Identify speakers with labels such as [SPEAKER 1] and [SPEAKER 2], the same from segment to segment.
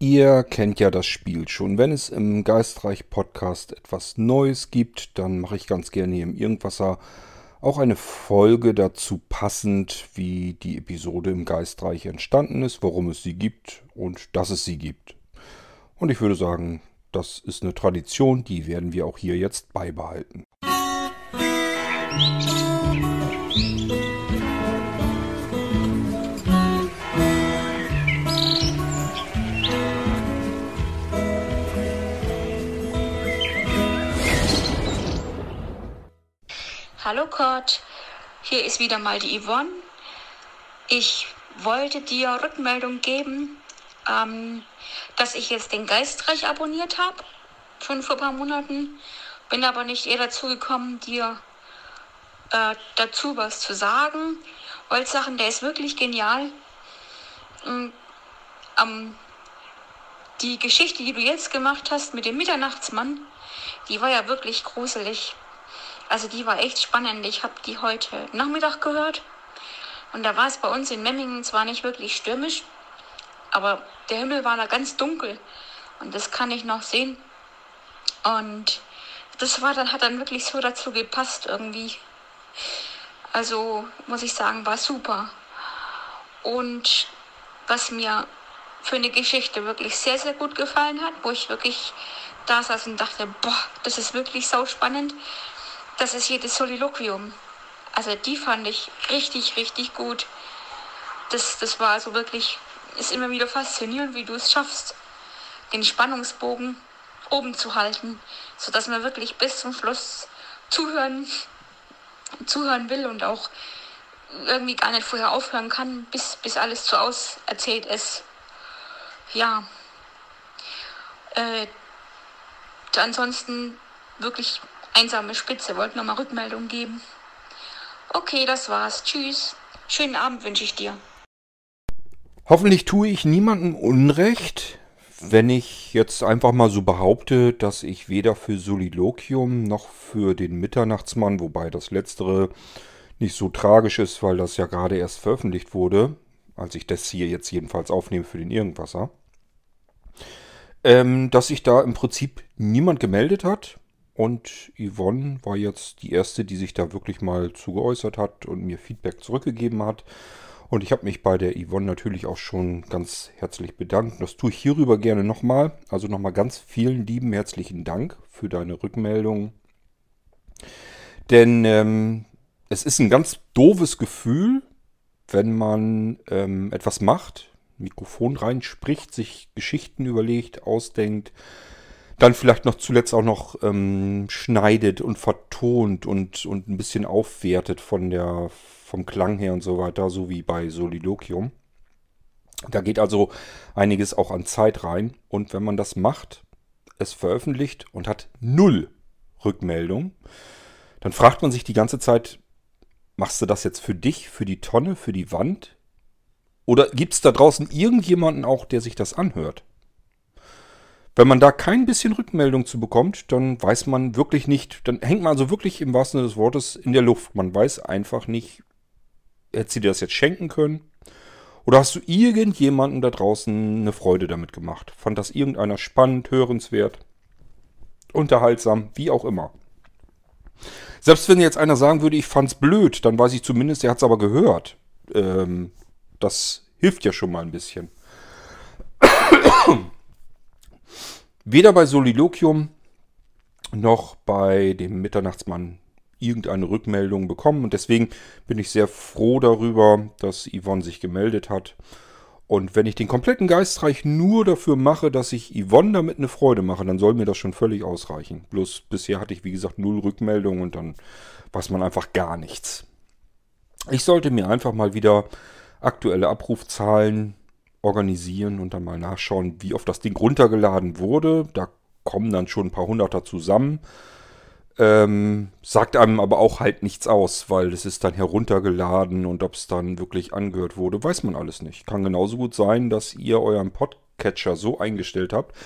[SPEAKER 1] Ihr kennt ja das Spiel schon. Wenn es im Geistreich Podcast etwas Neues gibt, dann mache ich ganz gerne hier im Irgendwasser auch eine Folge dazu passend, wie die Episode im Geistreich entstanden ist, warum es sie gibt und dass es sie gibt. Und ich würde sagen, das ist eine Tradition, die werden wir auch hier jetzt beibehalten.
[SPEAKER 2] Hallo Kurt, hier ist wieder mal die Yvonne. Ich wollte dir Rückmeldung geben, ähm, dass ich jetzt den Geistreich abonniert habe, schon vor ein paar Monaten, bin aber nicht eher dazu gekommen, dir äh, dazu was zu sagen. Sachen, der ist wirklich genial. Und, ähm, die Geschichte, die du jetzt gemacht hast mit dem Mitternachtsmann, die war ja wirklich gruselig. Also die war echt spannend. Ich habe die heute Nachmittag gehört. Und da war es bei uns in Memmingen zwar nicht wirklich stürmisch, aber der Himmel war da ganz dunkel. Und das kann ich noch sehen. Und das war dann, hat dann wirklich so dazu gepasst irgendwie. Also muss ich sagen, war super. Und was mir für eine Geschichte wirklich sehr, sehr gut gefallen hat, wo ich wirklich da saß und dachte, boah, das ist wirklich sau spannend, das ist jedes Soliloquium. Also die fand ich richtig, richtig gut. Das, das war also wirklich, ist immer wieder faszinierend, wie du es schaffst, den Spannungsbogen oben zu halten, sodass man wirklich bis zum Schluss zuhören, zuhören will und auch irgendwie gar nicht vorher aufhören kann, bis, bis alles zu aus erzählt ist. Ja. Äh, ansonsten wirklich Einsame Spitze, wollte nochmal Rückmeldung geben. Okay, das war's. Tschüss. Schönen Abend wünsche ich dir.
[SPEAKER 1] Hoffentlich tue ich niemandem Unrecht, wenn ich jetzt einfach mal so behaupte, dass ich weder für Soliloquium noch für den Mitternachtsmann, wobei das letztere nicht so tragisch ist, weil das ja gerade erst veröffentlicht wurde, als ich das hier jetzt jedenfalls aufnehme für den Irgendwasser, ähm, dass sich da im Prinzip niemand gemeldet hat. Und Yvonne war jetzt die erste, die sich da wirklich mal zugeäußert hat und mir Feedback zurückgegeben hat. Und ich habe mich bei der Yvonne natürlich auch schon ganz herzlich bedankt. Das tue ich hierüber gerne nochmal. Also nochmal ganz vielen lieben herzlichen Dank für deine Rückmeldung. Denn ähm, es ist ein ganz doofes Gefühl, wenn man ähm, etwas macht, Mikrofon reinspricht, sich Geschichten überlegt, ausdenkt, dann vielleicht noch zuletzt auch noch ähm, schneidet und vertont und, und ein bisschen aufwertet von der, vom Klang her und so weiter, so wie bei Soliloquium. Da geht also einiges auch an Zeit rein. Und wenn man das macht, es veröffentlicht und hat null Rückmeldung, dann fragt man sich die ganze Zeit, machst du das jetzt für dich, für die Tonne, für die Wand? Oder gibt es da draußen irgendjemanden auch, der sich das anhört? Wenn man da kein bisschen Rückmeldung zu bekommt, dann weiß man wirklich nicht, dann hängt man also wirklich im wahrsten Sinne des Wortes in der Luft. Man weiß einfach nicht, hätte sie dir das jetzt schenken können? Oder hast du irgendjemanden da draußen eine Freude damit gemacht? Fand das irgendeiner spannend, hörenswert, unterhaltsam, wie auch immer? Selbst wenn jetzt einer sagen würde, ich fand's blöd, dann weiß ich zumindest, er hat's aber gehört. Ähm, das hilft ja schon mal ein bisschen weder bei Soliloquium noch bei dem Mitternachtsmann irgendeine Rückmeldung bekommen. Und deswegen bin ich sehr froh darüber, dass Yvonne sich gemeldet hat. Und wenn ich den kompletten Geistreich nur dafür mache, dass ich Yvonne damit eine Freude mache, dann soll mir das schon völlig ausreichen. Bloß bisher hatte ich, wie gesagt, null Rückmeldung und dann weiß man einfach gar nichts. Ich sollte mir einfach mal wieder aktuelle Abrufzahlen organisieren und dann mal nachschauen, wie oft das Ding runtergeladen wurde. Da kommen dann schon ein paar Hunderter zusammen. Ähm, sagt einem aber auch halt nichts aus, weil es ist dann heruntergeladen und ob es dann wirklich angehört wurde, weiß man alles nicht. Kann genauso gut sein, dass ihr euren Podcatcher so eingestellt habt,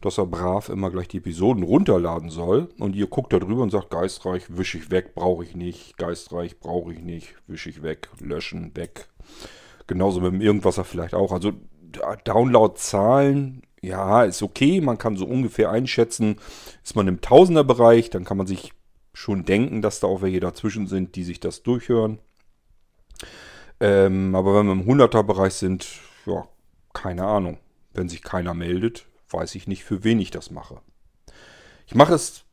[SPEAKER 1] dass er brav immer gleich die Episoden runterladen soll und ihr guckt da drüber und sagt, geistreich, wisch ich weg, brauche ich nicht, geistreich, brauche ich nicht, wisch ich weg, löschen, weg. Genauso mit dem Irgendwasser vielleicht auch. Also Downloadzahlen ja, ist okay. Man kann so ungefähr einschätzen, ist man im Tausenderbereich, dann kann man sich schon denken, dass da auch welche dazwischen sind, die sich das durchhören. Ähm, aber wenn wir im Hunderterbereich sind, ja, keine Ahnung. Wenn sich keiner meldet, weiß ich nicht, für wen ich das mache. Ich mache es,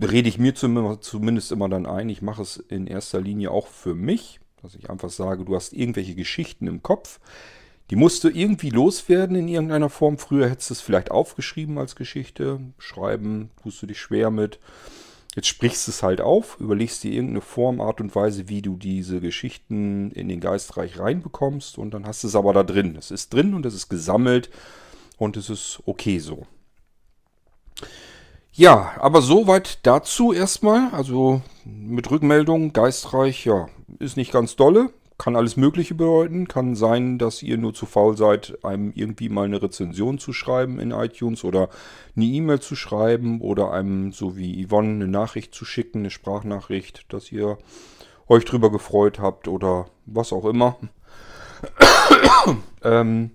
[SPEAKER 1] rede ich mir zumindest immer dann ein, ich mache es in erster Linie auch für mich, dass ich einfach sage, du hast irgendwelche Geschichten im Kopf, die musst du irgendwie loswerden in irgendeiner Form. Früher hättest du es vielleicht aufgeschrieben als Geschichte. Schreiben tust du dich schwer mit. Jetzt sprichst du es halt auf, überlegst dir irgendeine Form, Art und Weise, wie du diese Geschichten in den Geistreich reinbekommst und dann hast du es aber da drin. Es ist drin und es ist gesammelt und es ist okay so. Ja, aber soweit dazu erstmal. Also mit Rückmeldung, Geistreich, ja, ist nicht ganz dolle. Kann alles Mögliche bedeuten. Kann sein, dass ihr nur zu faul seid, einem irgendwie mal eine Rezension zu schreiben in iTunes oder eine E-Mail zu schreiben oder einem, so wie Yvonne, eine Nachricht zu schicken, eine Sprachnachricht, dass ihr euch drüber gefreut habt oder was auch immer. ähm,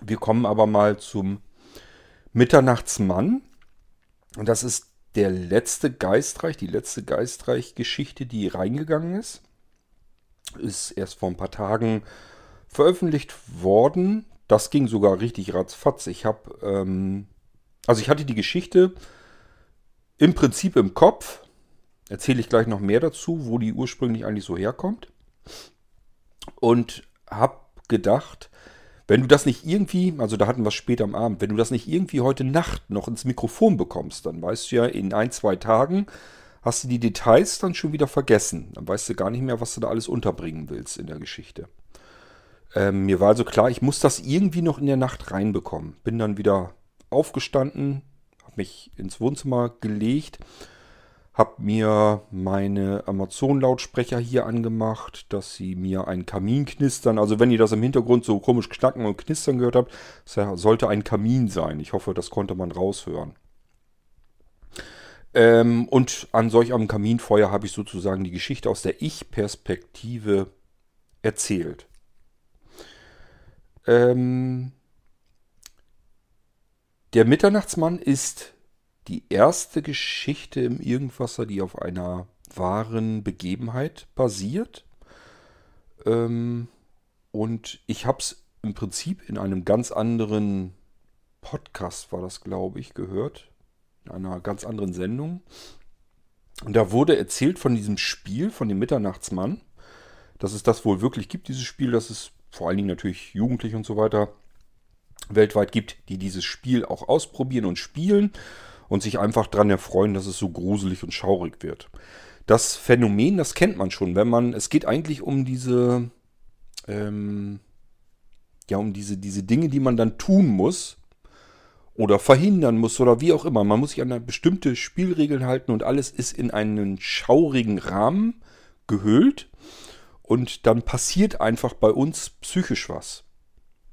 [SPEAKER 1] wir kommen aber mal zum Mitternachtsmann. Und das ist der letzte Geistreich, die letzte Geistreich-Geschichte, die reingegangen ist ist erst vor ein paar Tagen veröffentlicht worden. Das ging sogar richtig ratzfatz. Ich habe, ähm, also ich hatte die Geschichte im Prinzip im Kopf. Erzähle ich gleich noch mehr dazu, wo die ursprünglich eigentlich so herkommt. Und habe gedacht, wenn du das nicht irgendwie, also da hatten wir es später am Abend, wenn du das nicht irgendwie heute Nacht noch ins Mikrofon bekommst, dann weißt du ja in ein, zwei Tagen, hast du die Details dann schon wieder vergessen. Dann weißt du gar nicht mehr, was du da alles unterbringen willst in der Geschichte. Ähm, mir war also klar, ich muss das irgendwie noch in der Nacht reinbekommen. Bin dann wieder aufgestanden, habe mich ins Wohnzimmer gelegt, habe mir meine Amazon-Lautsprecher hier angemacht, dass sie mir einen Kamin knistern. Also wenn ihr das im Hintergrund so komisch knacken und knistern gehört habt, sollte ein Kamin sein. Ich hoffe, das konnte man raushören. Ähm, und an solch einem Kaminfeuer habe ich sozusagen die Geschichte aus der Ich-Perspektive erzählt. Ähm, der Mitternachtsmann ist die erste Geschichte im Irgendwasser, die auf einer wahren Begebenheit basiert. Ähm, und ich habe es im Prinzip in einem ganz anderen Podcast, war das glaube ich, gehört einer ganz anderen Sendung. Und da wurde erzählt von diesem Spiel, von dem Mitternachtsmann, dass es das wohl wirklich gibt, dieses Spiel, dass es vor allen Dingen natürlich Jugendliche und so weiter weltweit gibt, die dieses Spiel auch ausprobieren und spielen und sich einfach daran erfreuen, dass es so gruselig und schaurig wird. Das Phänomen, das kennt man schon, wenn man, es geht eigentlich um diese, ähm, ja, um diese, diese Dinge, die man dann tun muss, oder verhindern muss oder wie auch immer. Man muss sich an bestimmte Spielregeln halten und alles ist in einen schaurigen Rahmen gehüllt und dann passiert einfach bei uns psychisch was.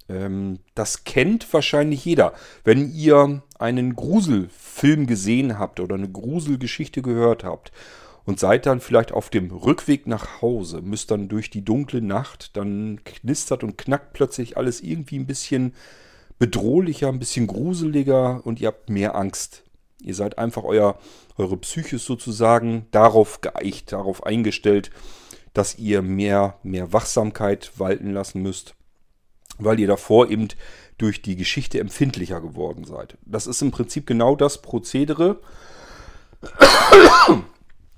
[SPEAKER 1] Ähm, das kennt wahrscheinlich jeder. Wenn ihr einen Gruselfilm gesehen habt oder eine Gruselgeschichte gehört habt und seid dann vielleicht auf dem Rückweg nach Hause, müsst dann durch die dunkle Nacht, dann knistert und knackt plötzlich alles irgendwie ein bisschen bedrohlicher, ein bisschen gruseliger und ihr habt mehr Angst. Ihr seid einfach euer, eure Psyche sozusagen darauf geeicht, darauf eingestellt, dass ihr mehr, mehr Wachsamkeit walten lassen müsst, weil ihr davor eben durch die Geschichte empfindlicher geworden seid. Das ist im Prinzip genau das Prozedere,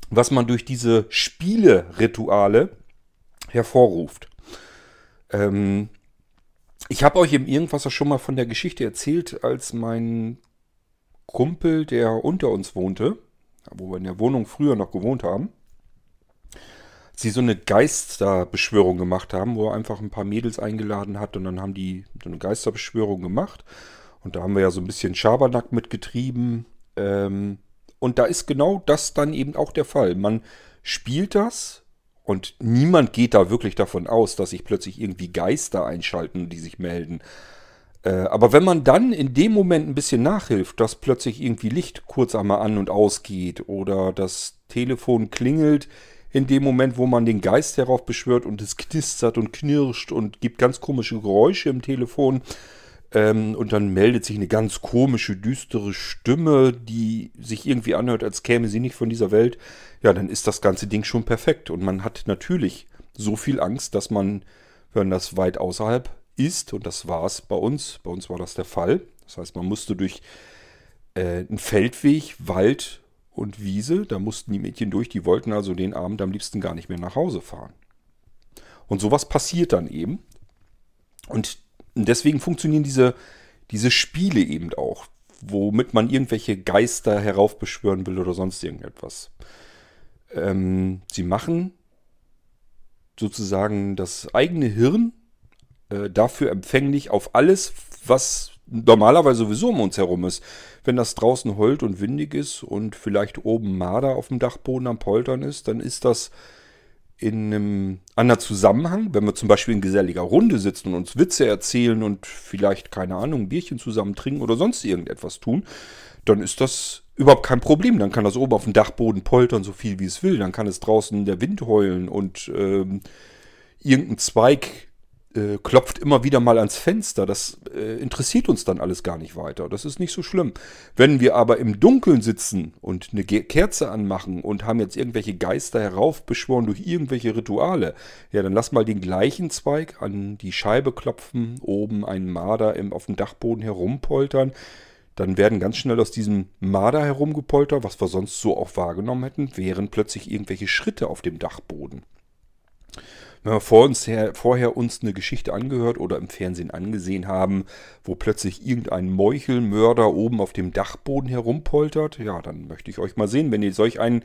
[SPEAKER 1] was man durch diese Spiele-Rituale hervorruft. Ähm, ich habe euch im Irgendwas schon mal von der Geschichte erzählt, als mein Kumpel, der unter uns wohnte, wo wir in der Wohnung früher noch gewohnt haben, sie so eine Geisterbeschwörung gemacht haben, wo er einfach ein paar Mädels eingeladen hat und dann haben die so eine Geisterbeschwörung gemacht. Und da haben wir ja so ein bisschen Schabernack mitgetrieben. Ähm, und da ist genau das dann eben auch der Fall. Man spielt das und niemand geht da wirklich davon aus, dass sich plötzlich irgendwie Geister einschalten, die sich melden. Äh, aber wenn man dann in dem Moment ein bisschen nachhilft, dass plötzlich irgendwie Licht kurz einmal an und ausgeht oder das Telefon klingelt in dem Moment, wo man den Geist herauf beschwört und es knistert und knirscht und gibt ganz komische Geräusche im Telefon, Ähm, und dann meldet sich eine ganz komische, düstere Stimme, die sich irgendwie anhört, als käme sie nicht von dieser Welt. Ja, dann ist das ganze Ding schon perfekt. Und man hat natürlich so viel Angst, dass man, wenn das weit außerhalb ist, und das war es bei uns, bei uns war das der Fall. Das heißt, man musste durch äh, einen Feldweg, Wald und Wiese, da mussten die Mädchen durch, die wollten also den Abend am liebsten gar nicht mehr nach Hause fahren. Und sowas passiert dann eben. Und deswegen funktionieren diese, diese Spiele eben auch, womit man irgendwelche Geister heraufbeschwören will oder sonst irgendetwas. Ähm, sie machen sozusagen das eigene Hirn äh, dafür empfänglich auf alles, was normalerweise sowieso um uns herum ist. Wenn das draußen heult und windig ist und vielleicht oben Marder auf dem Dachboden am Poltern ist, dann ist das in einem anderen Zusammenhang, wenn wir zum Beispiel in geselliger Runde sitzen und uns Witze erzählen und vielleicht, keine Ahnung, ein Bierchen zusammen trinken oder sonst irgendetwas tun, dann ist das überhaupt kein Problem. Dann kann das oben auf dem Dachboden poltern, so viel wie es will. Dann kann es draußen der Wind heulen und ähm, irgendein Zweig äh, klopft immer wieder mal ans Fenster. Das äh, interessiert uns dann alles gar nicht weiter. Das ist nicht so schlimm. Wenn wir aber im Dunkeln sitzen und eine Kerze anmachen und haben jetzt irgendwelche Geister heraufbeschworen durch irgendwelche Rituale, ja, dann lass mal den gleichen Zweig an die Scheibe klopfen, oben einen Marder im, auf dem Dachboden herumpoltern. Dann werden ganz schnell aus diesem Marder herumgepoltert, was wir sonst so auch wahrgenommen hätten, wären plötzlich irgendwelche Schritte auf dem Dachboden. Wenn wir vor uns her, vorher uns eine Geschichte angehört oder im Fernsehen angesehen haben, wo plötzlich irgendein Meuchelmörder oben auf dem Dachboden herumpoltert, ja, dann möchte ich euch mal sehen, wenn ihr solch einen,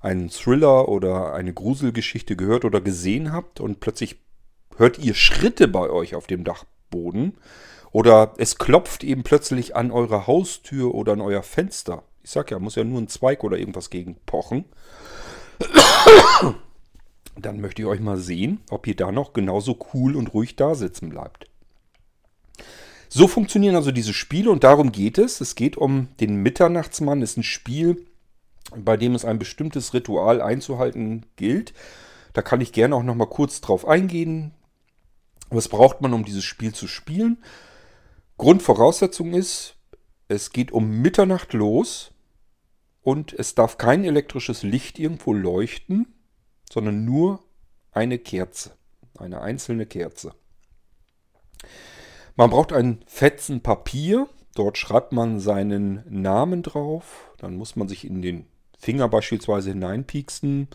[SPEAKER 1] einen Thriller oder eine Gruselgeschichte gehört oder gesehen habt und plötzlich hört ihr Schritte bei euch auf dem Dachboden oder es klopft eben plötzlich an eure Haustür oder an euer Fenster. Ich sag ja, muss ja nur ein Zweig oder irgendwas gegen pochen dann möchte ich euch mal sehen, ob ihr da noch genauso cool und ruhig da sitzen bleibt. So funktionieren also diese Spiele und darum geht es. Es geht um den Mitternachtsmann. Das ist ein Spiel, bei dem es ein bestimmtes Ritual einzuhalten gilt. Da kann ich gerne auch noch mal kurz drauf eingehen. Was braucht man, um dieses Spiel zu spielen? Grundvoraussetzung ist, es geht um Mitternacht los und es darf kein elektrisches Licht irgendwo leuchten sondern nur eine Kerze, eine einzelne Kerze. Man braucht ein Fetzen Papier, dort schreibt man seinen Namen drauf, dann muss man sich in den Finger beispielsweise hineinpieksen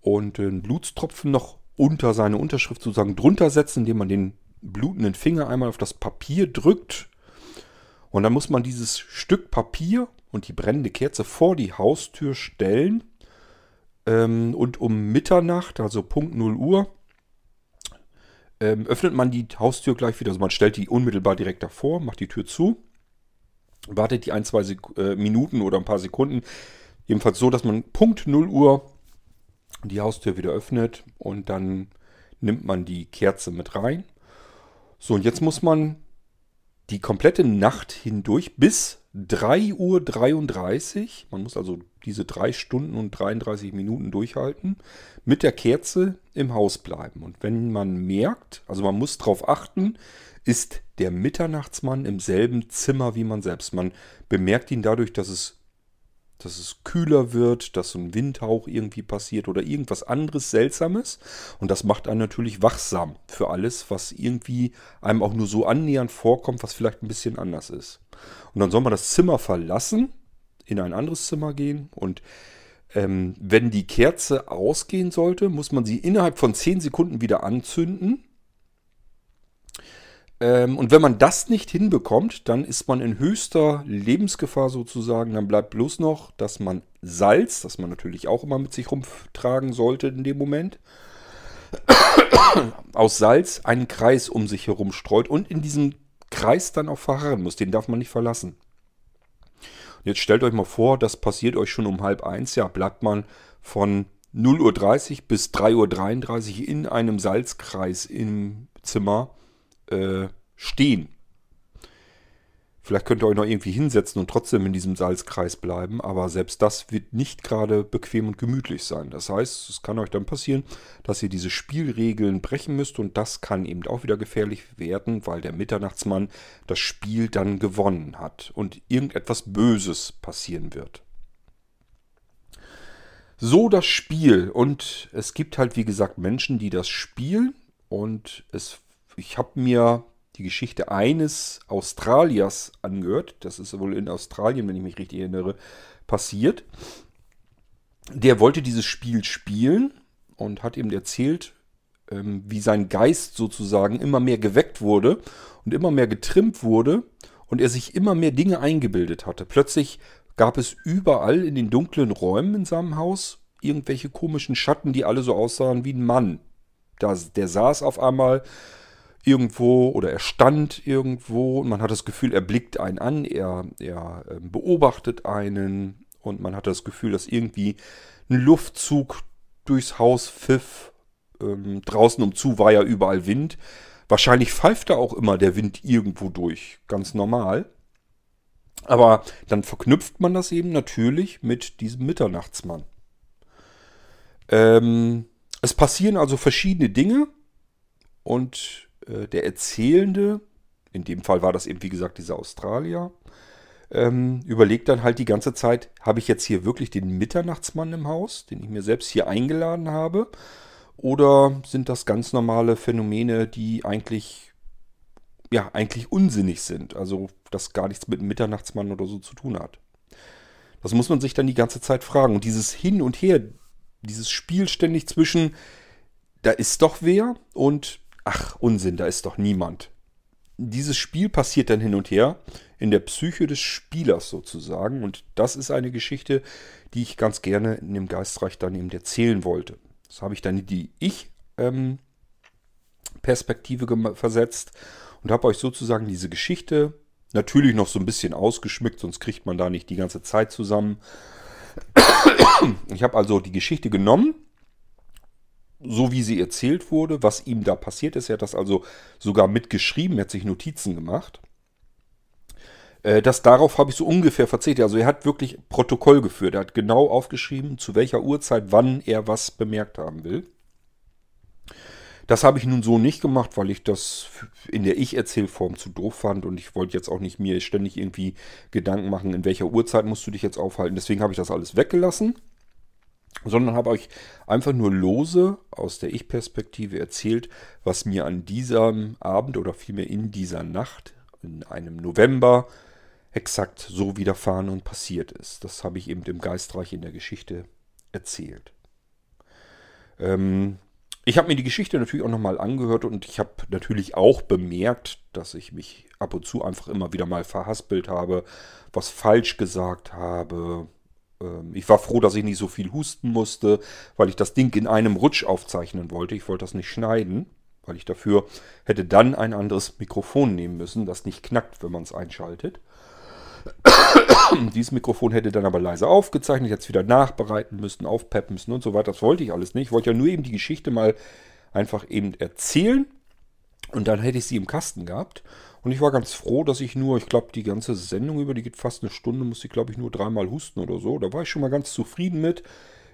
[SPEAKER 1] und den Blutstropfen noch unter seine Unterschrift sozusagen drunter setzen, indem man den blutenden Finger einmal auf das Papier drückt. Und dann muss man dieses Stück Papier und die brennende Kerze vor die Haustür stellen ähm, und um Mitternacht, also Punkt 0 Uhr, ähm, öffnet man die Haustür gleich wieder. Also man stellt die unmittelbar direkt davor, macht die Tür zu, wartet die ein, zwei Sek äh, Minuten oder ein paar Sekunden. Jedenfalls so, dass man Punkt 0 Uhr die Haustür wieder öffnet und dann nimmt man die Kerze mit rein. So, und jetzt muss man die komplette Nacht hindurch bis 3.33 Uhr, man muss also diese 3 Stunden und 33 Minuten durchhalten, mit der Kerze im Haus bleiben. Und wenn man merkt, also man muss darauf achten, ist der Mitternachtsmann im selben Zimmer wie man selbst. Man bemerkt ihn dadurch, dass es dass es kühler wird, dass so ein Windhauch irgendwie passiert oder irgendwas anderes Seltsames. Und das macht einen natürlich wachsam für alles, was irgendwie einem auch nur so annähernd vorkommt, was vielleicht ein bisschen anders ist. Und dann soll man das Zimmer verlassen, in ein anderes Zimmer gehen und ähm, wenn die Kerze ausgehen sollte, muss man sie innerhalb von 10 Sekunden wieder anzünden ähm, und wenn man das nicht hinbekommt, dann ist man in höchster Lebensgefahr sozusagen. Dann bleibt bloß noch, dass man Salz, das man natürlich auch immer mit sich rumtragen sollte in dem Moment, aus Salz einen Kreis um sich herum streut und in diesem Kreis dann auch verharren muss. Den darf man nicht verlassen. Jetzt stellt euch mal vor, das passiert euch schon um halb eins. Ja, bleibt man von 0.30 Uhr bis 3.33 Uhr in einem Salzkreis im Zimmer äh, stehen. Vielleicht könnt ihr euch noch irgendwie hinsetzen und trotzdem in diesem Salzkreis bleiben, aber selbst das wird nicht gerade bequem und gemütlich sein. Das heißt, es kann euch dann passieren, dass ihr diese Spielregeln brechen müsst und das kann eben auch wieder gefährlich werden, weil der Mitternachtsmann das Spiel dann gewonnen hat und irgendetwas Böses passieren wird. So das Spiel und es gibt halt wie gesagt Menschen, die das spielen und es, ich habe mir die Geschichte eines Australiers angehört. Das ist wohl in Australien, wenn ich mich richtig erinnere, passiert. Der wollte dieses Spiel spielen und hat eben erzählt, ähm, wie sein Geist sozusagen immer mehr geweckt wurde und immer mehr getrimmt wurde und er sich immer mehr Dinge eingebildet hatte. Plötzlich gab es überall in den dunklen Räumen in seinem Haus irgendwelche komischen Schatten, die alle so aussahen wie ein Mann. Da, der saß auf einmal irgendwo oder er stand irgendwo und man hat das Gefühl, er blickt einen an, er, er ähm, beobachtet einen und man hat das Gefühl, dass irgendwie ein Luftzug durchs Haus pfiff. Ähm, draußen umzu war ja überall Wind. Wahrscheinlich pfeift da auch immer der Wind irgendwo durch, ganz normal. Aber dann verknüpft man das eben natürlich mit diesem Mitternachtsmann. Ähm, es passieren also verschiedene Dinge und äh, der Erzählende, in dem Fall war das eben wie gesagt dieser Australier, ähm, überlegt dann halt die ganze Zeit, habe ich jetzt hier wirklich den Mitternachtsmann im Haus, den ich mir selbst hier eingeladen habe? Oder sind das ganz normale Phänomene, die eigentlich, ja, eigentlich unsinnig sind? Also, das gar nichts mit dem Mitternachtsmann oder so zu tun hat. Das muss man sich dann die ganze Zeit fragen. Und dieses Hin und Her, dieses Spiel ständig zwischen, da ist doch wer und ach, Unsinn, da ist doch niemand. Dieses Spiel passiert dann hin und her in der Psyche des Spielers sozusagen. Und das ist eine Geschichte, die ich ganz gerne in dem Geistreich dann eben erzählen wollte. Das habe ich dann in die Ich-Perspektive ähm, versetzt und habe euch sozusagen diese Geschichte natürlich noch so ein bisschen ausgeschmückt, sonst kriegt man da nicht die ganze Zeit zusammen. Ich habe also die Geschichte genommen so wie sie erzählt wurde, was ihm da passiert ist. Er hat das also sogar mitgeschrieben, er hat sich Notizen gemacht. Äh, das darauf habe ich so ungefähr verzichtet. Also er hat wirklich Protokoll geführt. Er hat genau aufgeschrieben, zu welcher Uhrzeit, wann er was bemerkt haben will. Das habe ich nun so nicht gemacht, weil ich das in der Ich-Erzählform zu doof fand und ich wollte jetzt auch nicht mir ständig irgendwie Gedanken machen, in welcher Uhrzeit musst du dich jetzt aufhalten. Deswegen habe ich das alles weggelassen sondern habe euch einfach nur lose aus der Ich-Perspektive erzählt, was mir an diesem Abend oder vielmehr in dieser Nacht, in einem November, exakt so widerfahren und passiert ist. Das habe ich eben im Geistreich in der Geschichte erzählt. Ähm, ich habe mir die Geschichte natürlich auch nochmal angehört und ich habe natürlich auch bemerkt, dass ich mich ab und zu einfach immer wieder mal verhaspelt habe, was falsch gesagt habe, ich war froh, dass ich nicht so viel husten musste, weil ich das Ding in einem Rutsch aufzeichnen wollte. Ich wollte das nicht schneiden, weil ich dafür hätte dann ein anderes Mikrofon nehmen müssen, das nicht knackt, wenn man es einschaltet. Dieses Mikrofon hätte dann aber leise aufgezeichnet, jetzt wieder nachbereiten müssen, aufpeppen müssen und so weiter. Das wollte ich alles nicht. Ich wollte ja nur eben die Geschichte mal einfach eben erzählen und dann hätte ich sie im Kasten gehabt. Und ich war ganz froh, dass ich nur, ich glaube, die ganze Sendung über, die geht fast eine Stunde, musste ich, glaube ich, nur dreimal husten oder so. Da war ich schon mal ganz zufrieden mit.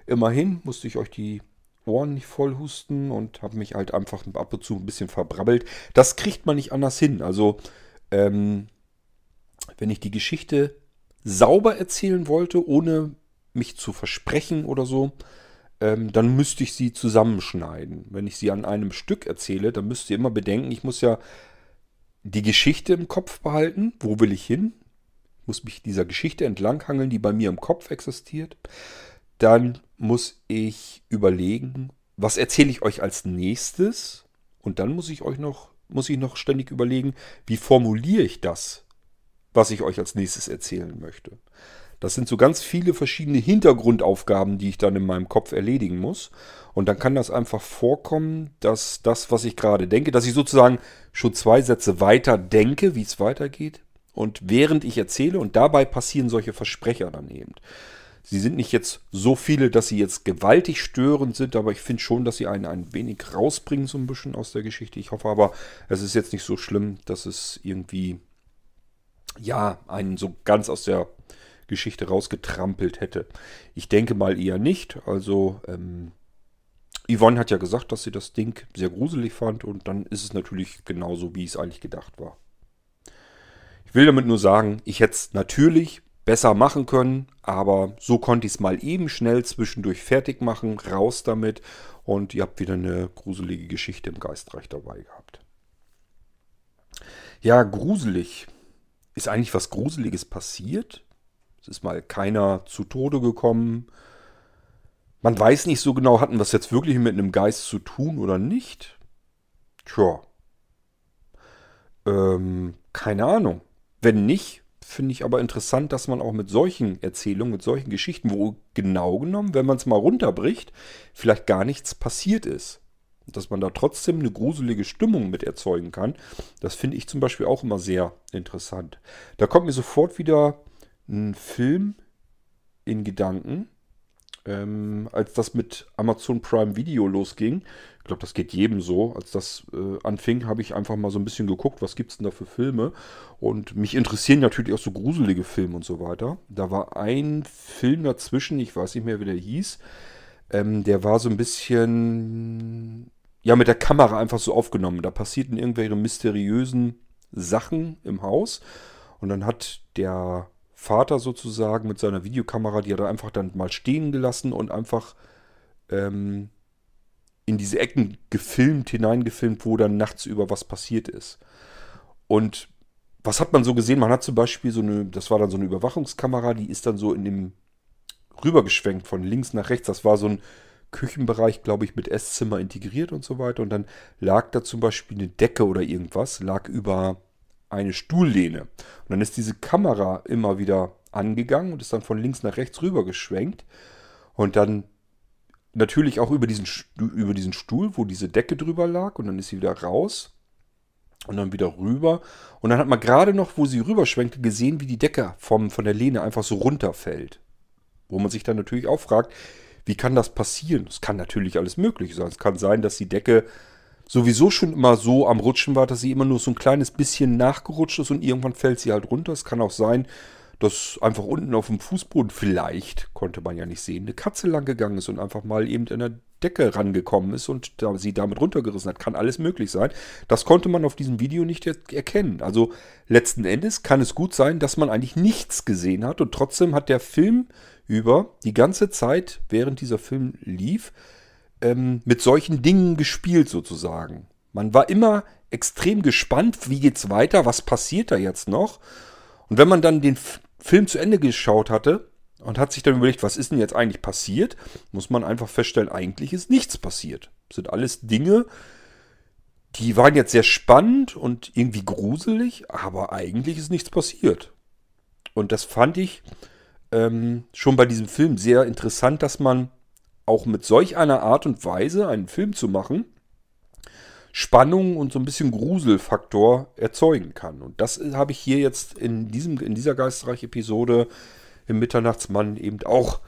[SPEAKER 1] Immerhin musste ich euch die Ohren nicht voll husten und habe mich halt einfach ab und zu ein bisschen verbrabbelt. Das kriegt man nicht anders hin. Also, ähm, wenn ich die Geschichte sauber erzählen wollte, ohne mich zu versprechen oder so, ähm, dann müsste ich sie zusammenschneiden. Wenn ich sie an einem Stück erzähle, dann müsst ihr immer bedenken, ich muss ja die Geschichte im Kopf behalten. Wo will ich hin? Muss mich dieser Geschichte entlanghangeln, die bei mir im Kopf existiert. Dann muss ich überlegen, was erzähle ich euch als nächstes? Und dann muss ich euch noch, muss ich noch ständig überlegen, wie formuliere ich das, was ich euch als nächstes erzählen möchte. Das sind so ganz viele verschiedene Hintergrundaufgaben, die ich dann in meinem Kopf erledigen muss. Und dann kann das einfach vorkommen, dass das, was ich gerade denke, dass ich sozusagen schon zwei Sätze weiter denke, wie es weitergeht. Und während ich erzähle, und dabei passieren solche Versprecher dann eben. Sie sind nicht jetzt so viele, dass sie jetzt gewaltig störend sind, aber ich finde schon, dass sie einen ein wenig rausbringen, so ein bisschen aus der Geschichte. Ich hoffe aber, es ist jetzt nicht so schlimm, dass es irgendwie ja, einen so ganz aus der Geschichte rausgetrampelt hätte. Ich denke mal eher nicht. Also ähm, Yvonne hat ja gesagt, dass sie das Ding sehr gruselig fand und dann ist es natürlich genauso, wie es eigentlich gedacht war. Ich will damit nur sagen, ich hätte es natürlich besser machen können, aber so konnte ich es mal eben schnell zwischendurch fertig machen, raus damit und ihr habt wieder eine gruselige Geschichte im Geistreich dabei gehabt. Ja, gruselig. Ist eigentlich was Gruseliges passiert? Es ist mal keiner zu Tode gekommen. Man weiß nicht so genau, hatten wir es jetzt wirklich mit einem Geist zu tun oder nicht? Tja. Ähm, keine Ahnung. Wenn nicht, finde ich aber interessant, dass man auch mit solchen Erzählungen, mit solchen Geschichten, wo genau genommen, wenn man es mal runterbricht, vielleicht gar nichts passiert ist. Dass man da trotzdem eine gruselige Stimmung mit erzeugen kann, das finde ich zum Beispiel auch immer sehr interessant. Da kommt mir sofort wieder ein Film in Gedanken, ähm, als das mit Amazon Prime Video losging, ich glaube, das geht jedem so, als das äh, anfing, habe ich einfach mal so ein bisschen geguckt, was gibt es denn da für Filme. Und mich interessieren natürlich auch so gruselige Filme und so weiter. Da war ein Film dazwischen, ich weiß nicht mehr, wie der hieß. Ähm, der war so ein bisschen, ja, mit der Kamera einfach so aufgenommen. Da passierten irgendwelche mysteriösen Sachen im Haus. Und dann hat der Vater sozusagen mit seiner Videokamera, die hat er einfach dann mal stehen gelassen und einfach ähm, in diese Ecken gefilmt, hineingefilmt, wo dann nachts über was passiert ist. Und was hat man so gesehen? Man hat zum Beispiel so eine, das war dann so eine Überwachungskamera, die ist dann so in dem rübergeschwenkt von links nach rechts. Das war so ein Küchenbereich, glaube ich, mit Esszimmer integriert und so weiter. Und dann lag da zum Beispiel eine Decke oder irgendwas, lag über eine Stuhllehne. Und dann ist diese Kamera immer wieder angegangen und ist dann von links nach rechts rüber geschwenkt. Und dann natürlich auch über diesen, über diesen Stuhl, wo diese Decke drüber lag. Und dann ist sie wieder raus. Und dann wieder rüber. Und dann hat man gerade noch, wo sie rüberschwenkte, gesehen, wie die Decke vom, von der Lehne einfach so runterfällt. Wo man sich dann natürlich auch fragt, wie kann das passieren? Es kann natürlich alles möglich sein. Es kann sein, dass die Decke sowieso schon immer so am Rutschen war, dass sie immer nur so ein kleines bisschen nachgerutscht ist und irgendwann fällt sie halt runter. Es kann auch sein, dass einfach unten auf dem Fußboden vielleicht, konnte man ja nicht sehen, eine Katze lang gegangen ist und einfach mal eben in der Decke rangekommen ist und da, sie damit runtergerissen hat. Kann alles möglich sein. Das konnte man auf diesem Video nicht erkennen. Also letzten Endes kann es gut sein, dass man eigentlich nichts gesehen hat und trotzdem hat der Film über die ganze Zeit, während dieser Film lief, ähm, mit solchen Dingen gespielt sozusagen. Man war immer extrem gespannt, wie geht's weiter, was passiert da jetzt noch. Und wenn man dann den Film zu Ende geschaut hatte und hat sich dann überlegt, was ist denn jetzt eigentlich passiert, muss man einfach feststellen, eigentlich ist nichts passiert. Das sind alles Dinge, die waren jetzt sehr spannend und irgendwie gruselig, aber eigentlich ist nichts passiert. Und das fand ich ähm, schon bei diesem Film sehr interessant, dass man auch mit solch einer Art und Weise einen Film zu machen, Spannung und so ein bisschen Gruselfaktor erzeugen kann. Und das habe ich hier jetzt in, diesem, in dieser Geistreich-Episode im Mitternachtsmann eben auch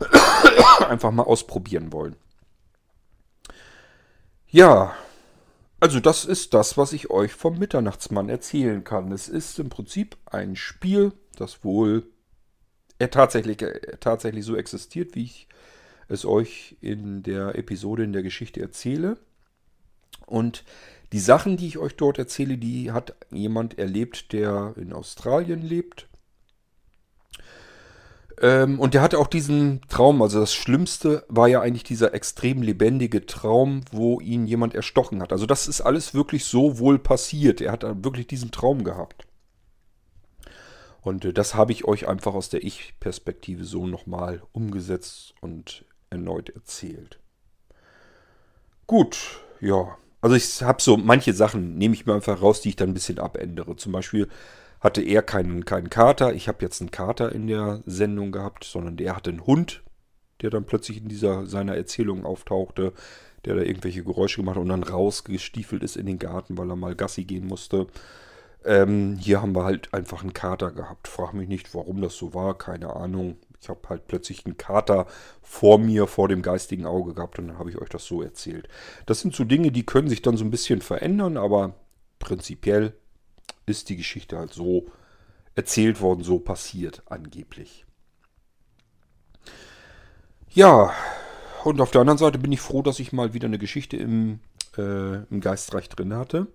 [SPEAKER 1] einfach mal ausprobieren wollen. Ja, also das ist das, was ich euch vom Mitternachtsmann erzählen kann. Es ist im Prinzip ein Spiel, das wohl er tatsächlich, er tatsächlich so existiert, wie ich es euch in der Episode in der Geschichte erzähle. Und die Sachen, die ich euch dort erzähle, die hat jemand erlebt, der in Australien lebt. Ähm, und der hatte auch diesen Traum, also das Schlimmste war ja eigentlich dieser extrem lebendige Traum, wo ihn jemand erstochen hat. Also das ist alles wirklich so wohl passiert. Er hat wirklich diesen Traum gehabt. Und äh, das habe ich euch einfach aus der Ich-Perspektive so nochmal umgesetzt und erneut erzählt. Gut, ja. Also ich habe so manche Sachen, nehme ich mir einfach raus, die ich dann ein bisschen abändere. Zum Beispiel hatte er keinen, keinen Kater. Ich habe jetzt einen Kater in der Sendung gehabt, sondern der hatte einen Hund, der dann plötzlich in dieser seiner Erzählung auftauchte, der da irgendwelche Geräusche gemacht hat und dann rausgestiefelt ist in den Garten, weil er mal Gassi gehen musste. Ähm, hier haben wir halt einfach einen Kater gehabt. Frag mich nicht, warum das so war, keine Ahnung. Ich habe halt plötzlich einen Kater vor mir, vor dem geistigen Auge gehabt und dann habe ich euch das so erzählt. Das sind so Dinge, die können sich dann so ein bisschen verändern, aber prinzipiell ist die Geschichte halt so erzählt worden, so passiert angeblich. Ja, und auf der anderen Seite bin ich froh, dass ich mal wieder eine Geschichte im, äh, im Geistreich drin hatte.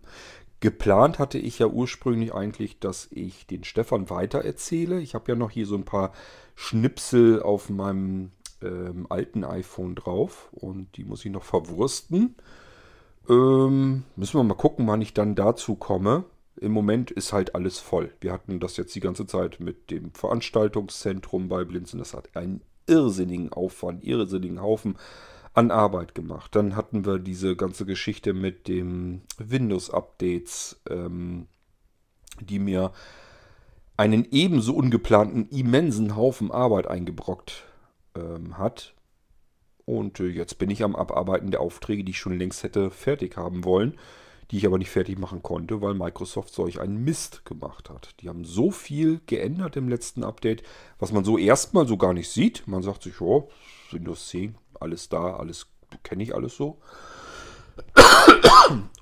[SPEAKER 1] Geplant hatte ich ja ursprünglich eigentlich, dass ich den Stefan weiter erzähle. Ich habe ja noch hier so ein paar Schnipsel auf meinem ähm, alten iPhone drauf und die muss ich noch verwursten. Ähm, müssen wir mal gucken, wann ich dann dazu komme. Im Moment ist halt alles voll. Wir hatten das jetzt die ganze Zeit mit dem Veranstaltungszentrum bei Blinzen. Das hat einen irrsinnigen Aufwand, irrsinnigen Haufen an Arbeit gemacht. Dann hatten wir diese ganze Geschichte mit den Windows-Updates, ähm, die mir einen ebenso ungeplanten immensen Haufen Arbeit eingebrockt ähm, hat. Und äh, jetzt bin ich am Abarbeiten der Aufträge, die ich schon längst hätte fertig haben wollen, die ich aber nicht fertig machen konnte, weil Microsoft solch einen Mist gemacht hat. Die haben so viel geändert im letzten Update, was man so erstmal so gar nicht sieht. Man sagt sich, oh, Windows 10, alles da, alles kenne ich alles so.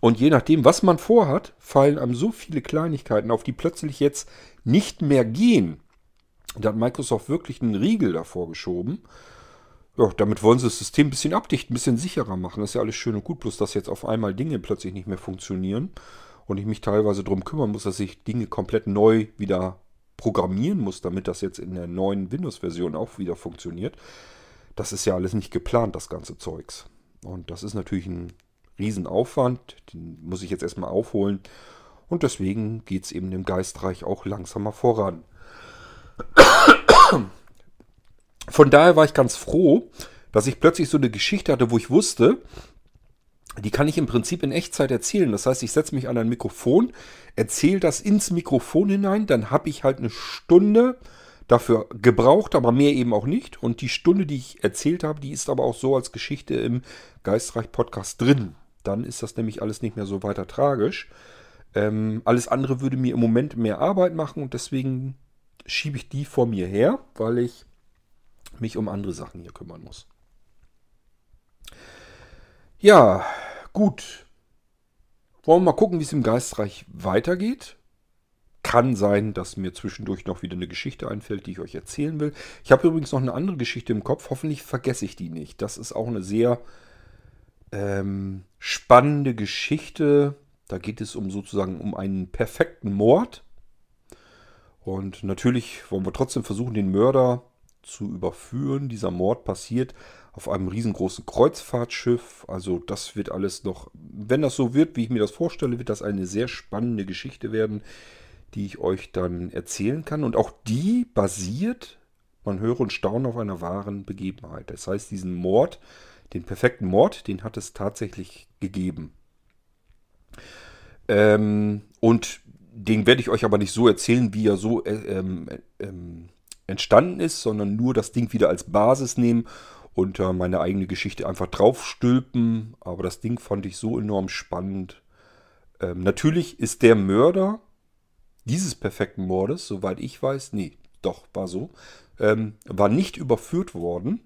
[SPEAKER 1] Und je nachdem, was man vorhat, fallen einem so viele Kleinigkeiten auf, die plötzlich jetzt nicht mehr gehen. Da hat Microsoft wirklich einen Riegel davor geschoben. Ja, damit wollen sie das System ein bisschen abdichten, ein bisschen sicherer machen. Das ist ja alles schön und gut, bloß dass jetzt auf einmal Dinge plötzlich nicht mehr funktionieren und ich mich teilweise darum kümmern muss, dass ich Dinge komplett neu wieder programmieren muss, damit das jetzt in der neuen Windows-Version auch wieder funktioniert. Das ist ja alles nicht geplant, das ganze Zeugs. Und das ist natürlich ein Riesenaufwand, den muss ich jetzt erstmal aufholen. Und deswegen geht es eben im Geistreich auch langsamer voran. Von daher war ich ganz froh, dass ich plötzlich so eine Geschichte hatte, wo ich wusste, die kann ich im Prinzip in Echtzeit erzählen. Das heißt, ich setze mich an ein Mikrofon, erzähle das ins Mikrofon hinein, dann habe ich halt eine Stunde dafür gebraucht, aber mehr eben auch nicht. Und die Stunde, die ich erzählt habe, die ist aber auch so als Geschichte im Geistreich-Podcast drin. Dann ist das nämlich alles nicht mehr so weiter tragisch. Ähm, alles andere würde mir im Moment mehr Arbeit machen und deswegen schiebe ich die vor mir her, weil ich mich um andere Sachen hier kümmern muss. Ja, gut. Wollen wir mal gucken, wie es im Geistreich weitergeht. Kann sein, dass mir zwischendurch noch wieder eine Geschichte einfällt, die ich euch erzählen will. Ich habe übrigens noch eine andere Geschichte im Kopf. Hoffentlich vergesse ich die nicht. Das ist auch eine sehr ähm, spannende Geschichte. Da geht es um sozusagen um einen perfekten Mord. Und natürlich wollen wir trotzdem versuchen, den Mörder zu überführen. Dieser Mord passiert auf einem riesengroßen Kreuzfahrtschiff. Also das wird alles noch, wenn das so wird, wie ich mir das vorstelle, wird das eine sehr spannende Geschichte werden, die ich euch dann erzählen kann. Und auch die basiert, man höre und staune, auf einer wahren Begebenheit. Das heißt, diesen Mord, den perfekten Mord, den hat es tatsächlich gegeben. Ähm, und den werde ich euch aber nicht so erzählen, wie er so äh, ähm, ähm, entstanden ist, sondern nur das Ding wieder als Basis nehmen und äh, meine eigene Geschichte einfach draufstülpen. Aber das Ding fand ich so enorm spannend. Ähm, natürlich ist der Mörder dieses perfekten Mordes, soweit ich weiß, nee, doch, war so, ähm, war nicht überführt worden.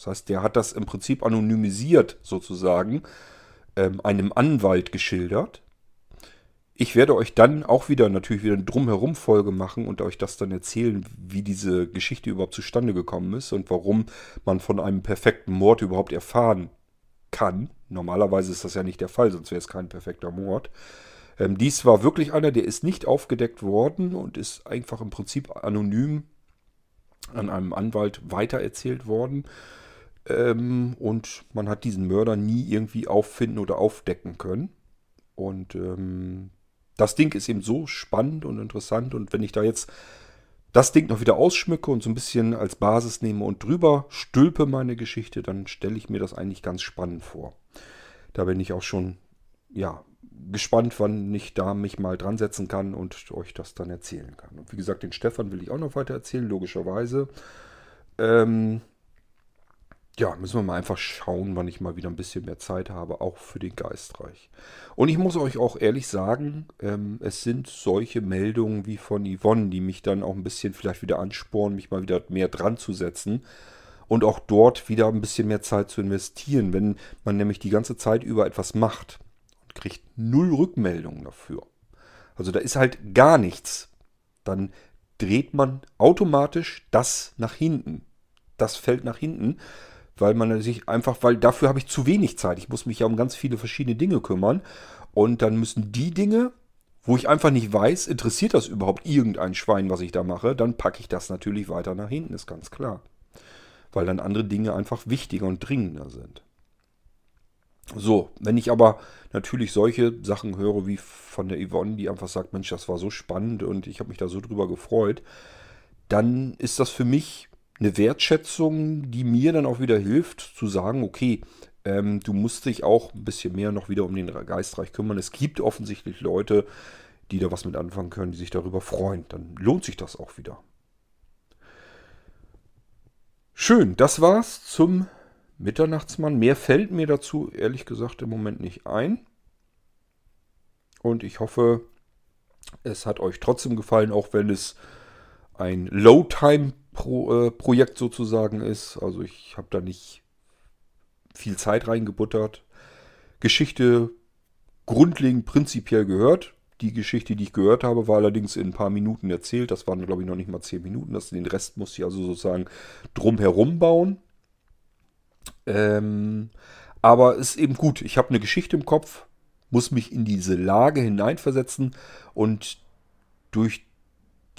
[SPEAKER 1] Das heißt, der hat das im Prinzip anonymisiert sozusagen ähm, einem Anwalt geschildert. Ich werde euch dann auch wieder natürlich wieder eine Drumherum Folge machen und euch das dann erzählen, wie diese Geschichte überhaupt zustande gekommen ist und warum man von einem perfekten Mord überhaupt erfahren kann. Normalerweise ist das ja nicht der Fall, sonst wäre es kein perfekter Mord. Ähm, dies war wirklich einer, der ist nicht aufgedeckt worden und ist einfach im Prinzip anonym an einem Anwalt weitererzählt worden. Ähm, und man hat diesen Mörder nie irgendwie auffinden oder aufdecken können. Und ähm, das Ding ist eben so spannend und interessant und wenn ich da jetzt das Ding noch wieder ausschmücke und so ein bisschen als Basis nehme und drüber stülpe meine Geschichte, dann stelle ich mir das eigentlich ganz spannend vor. Da bin ich auch schon, ja, gespannt, wann ich da mich mal dran setzen kann und euch das dann erzählen kann. Und wie gesagt, den Stefan will ich auch noch weiter erzählen, logischerweise. Ähm, ja, müssen wir mal einfach schauen, wann ich mal wieder ein bisschen mehr Zeit habe, auch für den Geistreich. Und ich muss euch auch ehrlich sagen, ähm, es sind solche Meldungen wie von Yvonne, die mich dann auch ein bisschen vielleicht wieder anspornen, mich mal wieder mehr dran zu setzen und auch dort wieder ein bisschen mehr Zeit zu investieren, wenn man nämlich die ganze Zeit über etwas macht und kriegt null Rückmeldungen dafür. Also da ist halt gar nichts. Dann dreht man automatisch das nach hinten. Das fällt nach hinten, weil man sich einfach, weil dafür habe ich zu wenig Zeit. Ich muss mich ja um ganz viele verschiedene Dinge kümmern. Und dann müssen die Dinge, wo ich einfach nicht weiß, interessiert das überhaupt irgendein Schwein, was ich da mache, dann packe ich das natürlich weiter nach hinten, ist ganz klar. Weil dann andere Dinge einfach wichtiger und dringender sind. So, wenn ich aber natürlich solche Sachen höre wie von der Yvonne, die einfach sagt, Mensch, das war so spannend und ich habe mich da so drüber gefreut, dann ist das für mich eine Wertschätzung, die mir dann auch wieder hilft zu sagen, okay, ähm, du musst dich auch ein bisschen mehr noch wieder um den Geistreich kümmern. Es gibt offensichtlich Leute, die da was mit anfangen können, die sich darüber freuen. Dann lohnt sich das auch wieder. Schön, das war's zum Mitternachtsmann. Mehr fällt mir dazu ehrlich gesagt im Moment nicht ein. Und ich hoffe, es hat euch trotzdem gefallen, auch wenn es ein Low-Time-Projekt äh, sozusagen ist. Also ich habe da nicht viel Zeit reingebuttert. Geschichte grundlegend prinzipiell gehört. Die Geschichte, die ich gehört habe, war allerdings in ein paar Minuten erzählt. Das waren, glaube ich, noch nicht mal zehn Minuten. Das, den Rest musste ich also sozusagen drumherum bauen. Ähm, aber ist eben gut. Ich habe eine Geschichte im Kopf, muss mich in diese Lage hineinversetzen und durch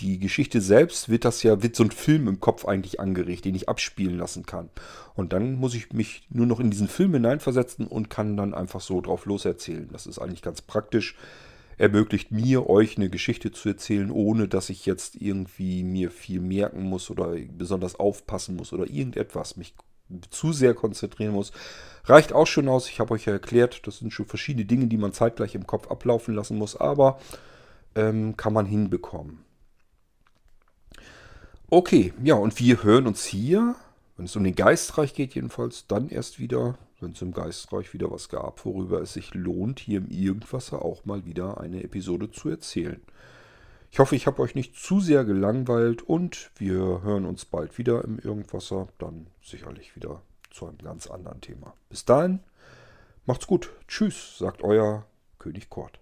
[SPEAKER 1] die Geschichte selbst wird das ja, wird so ein Film im Kopf eigentlich angeregt, den ich abspielen lassen kann. Und dann muss ich mich nur noch in diesen Film hineinversetzen und kann dann einfach so drauf loserzählen. Das ist eigentlich ganz praktisch. Ermöglicht mir, euch eine Geschichte zu erzählen, ohne dass ich jetzt irgendwie mir viel merken muss oder besonders aufpassen muss oder irgendetwas, mich zu sehr konzentrieren muss. Reicht auch schon aus. Ich habe euch ja erklärt, das sind schon verschiedene Dinge, die man zeitgleich im Kopf ablaufen lassen muss, aber ähm, kann man hinbekommen. Okay, ja, und wir hören uns hier, wenn es um den Geistreich geht jedenfalls, dann erst wieder, wenn es im Geistreich wieder was gab, worüber es sich lohnt, hier im Irgendwasser auch mal wieder eine Episode zu erzählen. Ich hoffe, ich habe euch nicht zu sehr gelangweilt und wir hören uns bald wieder im Irgendwasser, dann sicherlich wieder zu einem ganz anderen Thema. Bis dahin, macht's gut. Tschüss, sagt euer König Kort.